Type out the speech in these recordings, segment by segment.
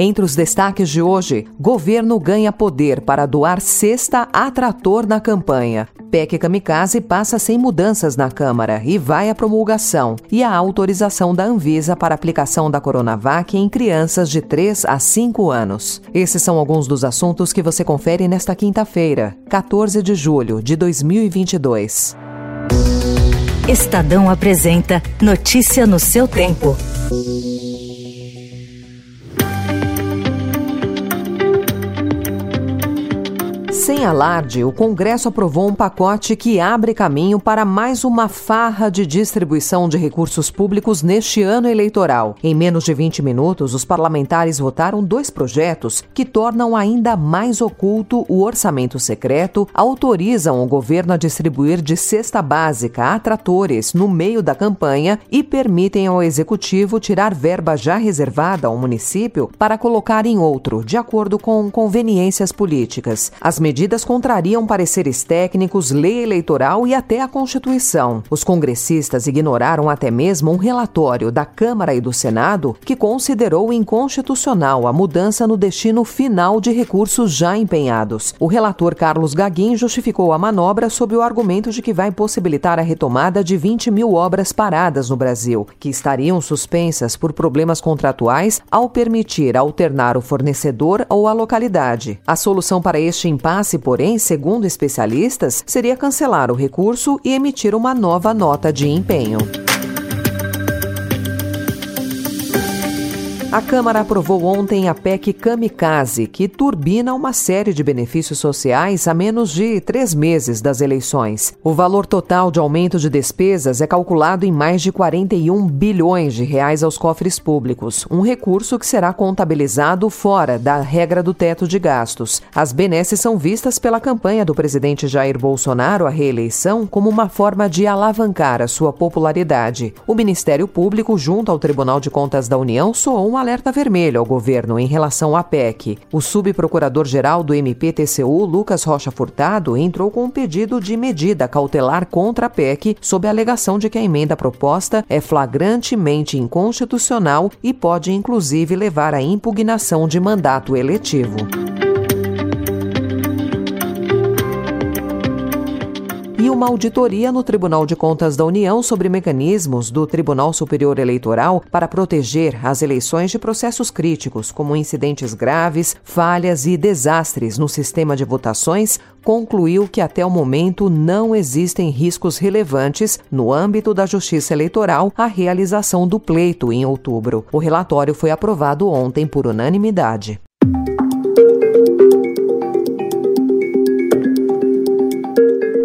Entre os destaques de hoje, governo ganha poder para doar cesta a trator na campanha. PEC Kamikaze passa sem mudanças na Câmara e vai à promulgação e a autorização da Anvisa para aplicação da Coronavac em crianças de 3 a 5 anos. Esses são alguns dos assuntos que você confere nesta quinta-feira, 14 de julho de 2022. Estadão apresenta Notícia no seu tempo. Sem alarde, o Congresso aprovou um pacote que abre caminho para mais uma farra de distribuição de recursos públicos neste ano eleitoral. Em menos de 20 minutos, os parlamentares votaram dois projetos que tornam ainda mais oculto o orçamento secreto, autorizam o governo a distribuir de cesta básica a tratores no meio da campanha e permitem ao executivo tirar verba já reservada ao município para colocar em outro, de acordo com conveniências políticas. As medidas medidas contrariam pareceres técnicos, lei eleitoral e até a Constituição. Os congressistas ignoraram até mesmo um relatório da Câmara e do Senado que considerou inconstitucional a mudança no destino final de recursos já empenhados. O relator Carlos Gaguin justificou a manobra sob o argumento de que vai possibilitar a retomada de 20 mil obras paradas no Brasil, que estariam suspensas por problemas contratuais ao permitir alternar o fornecedor ou a localidade. A solução para este impasse porém, segundo especialistas, seria cancelar o recurso e emitir uma nova nota de empenho. A Câmara aprovou ontem a PEC Kamikaze, que turbina uma série de benefícios sociais a menos de três meses das eleições. O valor total de aumento de despesas é calculado em mais de 41 bilhões de reais aos cofres públicos, um recurso que será contabilizado fora da regra do teto de gastos. As benesses são vistas pela campanha do presidente Jair Bolsonaro à reeleição como uma forma de alavancar a sua popularidade. O Ministério Público, junto ao Tribunal de Contas da União, soou um alerta vermelho ao governo em relação à PEC. O subprocurador-geral do MPTCU, Lucas Rocha Furtado, entrou com um pedido de medida cautelar contra a PEC sob a alegação de que a emenda proposta é flagrantemente inconstitucional e pode inclusive levar à impugnação de mandato eletivo. Uma auditoria no Tribunal de Contas da União sobre mecanismos do Tribunal Superior Eleitoral para proteger as eleições de processos críticos, como incidentes graves, falhas e desastres no sistema de votações, concluiu que até o momento não existem riscos relevantes no âmbito da Justiça Eleitoral à realização do pleito em outubro. O relatório foi aprovado ontem por unanimidade.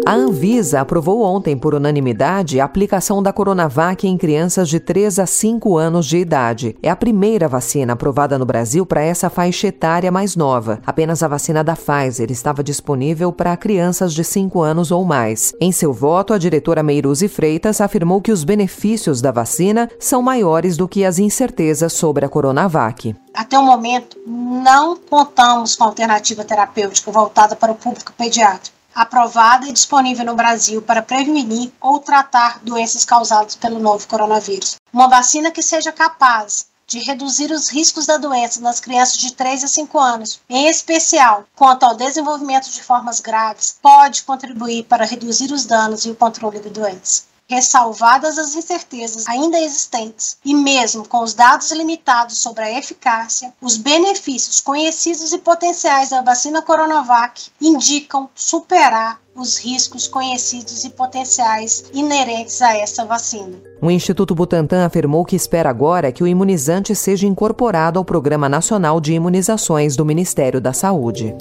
A Anvisa aprovou ontem, por unanimidade, a aplicação da Coronavac em crianças de 3 a 5 anos de idade. É a primeira vacina aprovada no Brasil para essa faixa etária mais nova. Apenas a vacina da Pfizer estava disponível para crianças de 5 anos ou mais. Em seu voto, a diretora Meiruzi Freitas afirmou que os benefícios da vacina são maiores do que as incertezas sobre a Coronavac. Até o momento, não contamos com alternativa terapêutica voltada para o público pediátrico aprovada e disponível no Brasil para prevenir ou tratar doenças causadas pelo novo coronavírus. Uma vacina que seja capaz de reduzir os riscos da doença nas crianças de 3 a 5 anos, em especial quanto ao desenvolvimento de formas graves, pode contribuir para reduzir os danos e o controle da doença ressalvadas as incertezas ainda existentes e mesmo com os dados limitados sobre a eficácia, os benefícios conhecidos e potenciais da vacina Coronavac indicam superar os riscos conhecidos e potenciais inerentes a essa vacina. O Instituto Butantan afirmou que espera agora que o imunizante seja incorporado ao Programa Nacional de Imunizações do Ministério da Saúde.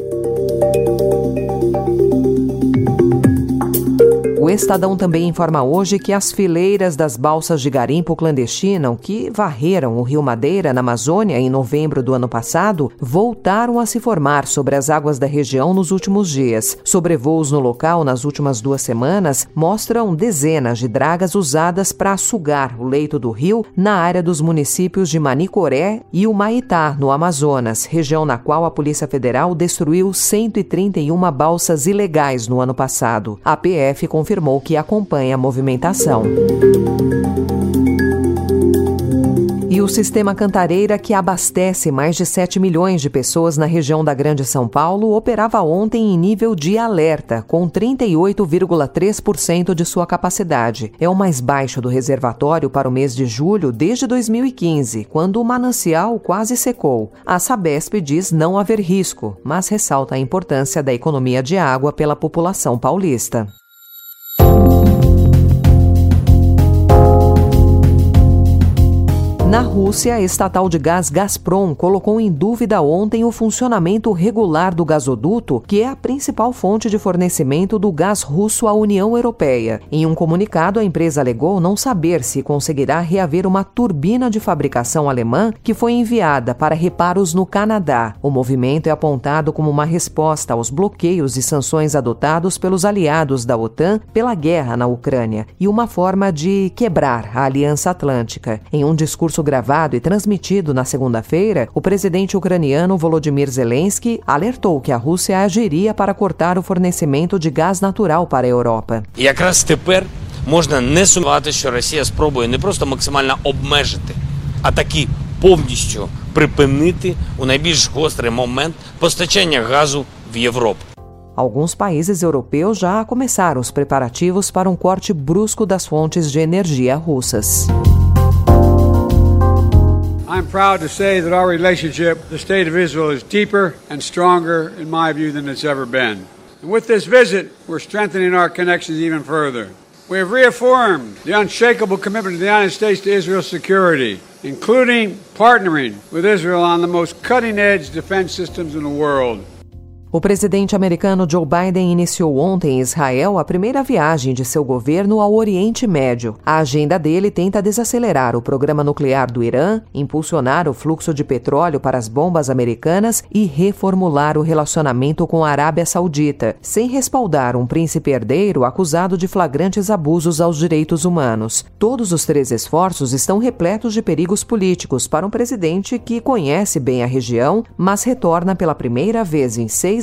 Estadão também informa hoje que as fileiras das balsas de garimpo clandestino que varreram o Rio Madeira na Amazônia em novembro do ano passado voltaram a se formar sobre as águas da região nos últimos dias. Sobrevoos no local nas últimas duas semanas mostram dezenas de dragas usadas para sugar o leito do rio na área dos municípios de Manicoré e Humaitá, no Amazonas, região na qual a Polícia Federal destruiu 131 balsas ilegais no ano passado. A PF confirmou que acompanha a movimentação. E o sistema Cantareira, que abastece mais de 7 milhões de pessoas na região da Grande São Paulo, operava ontem em nível de alerta, com 38,3% de sua capacidade. É o mais baixo do reservatório para o mês de julho desde 2015, quando o manancial quase secou. A Sabesp diz não haver risco, mas ressalta a importância da economia de água pela população paulista. Na Rússia, a estatal de gás Gazprom colocou em dúvida ontem o funcionamento regular do gasoduto, que é a principal fonte de fornecimento do gás russo à União Europeia. Em um comunicado, a empresa alegou não saber se conseguirá reaver uma turbina de fabricação alemã que foi enviada para reparos no Canadá. O movimento é apontado como uma resposta aos bloqueios e sanções adotados pelos aliados da OTAN pela guerra na Ucrânia e uma forma de quebrar a Aliança Atlântica. Em um discurso gravado e transmitido na segunda-feira, o presidente ucraniano Volodymyr Zelensky alertou que a Rússia agiria para cortar o fornecimento de gás natural para a Europa. Якраз тепер можна не сумнівати, що Росія спробує не просто максимально обмежити, а таки повністю припинити у найбільш гострий момент постачання газу в Європу. Alguns países europeus já começaram os preparativos para um corte brusco das fontes de energia russas. I'm proud to say that our relationship the State of Israel is deeper and stronger, in my view, than it's ever been. And with this visit, we're strengthening our connections even further. We have reaffirmed the unshakable commitment of the United States to Israel's security, including partnering with Israel on the most cutting edge defense systems in the world. O presidente americano Joe Biden iniciou ontem em Israel a primeira viagem de seu governo ao Oriente Médio. A agenda dele tenta desacelerar o programa nuclear do Irã, impulsionar o fluxo de petróleo para as bombas americanas e reformular o relacionamento com a Arábia Saudita, sem respaldar um príncipe herdeiro acusado de flagrantes abusos aos direitos humanos. Todos os três esforços estão repletos de perigos políticos para um presidente que conhece bem a região, mas retorna pela primeira vez em seis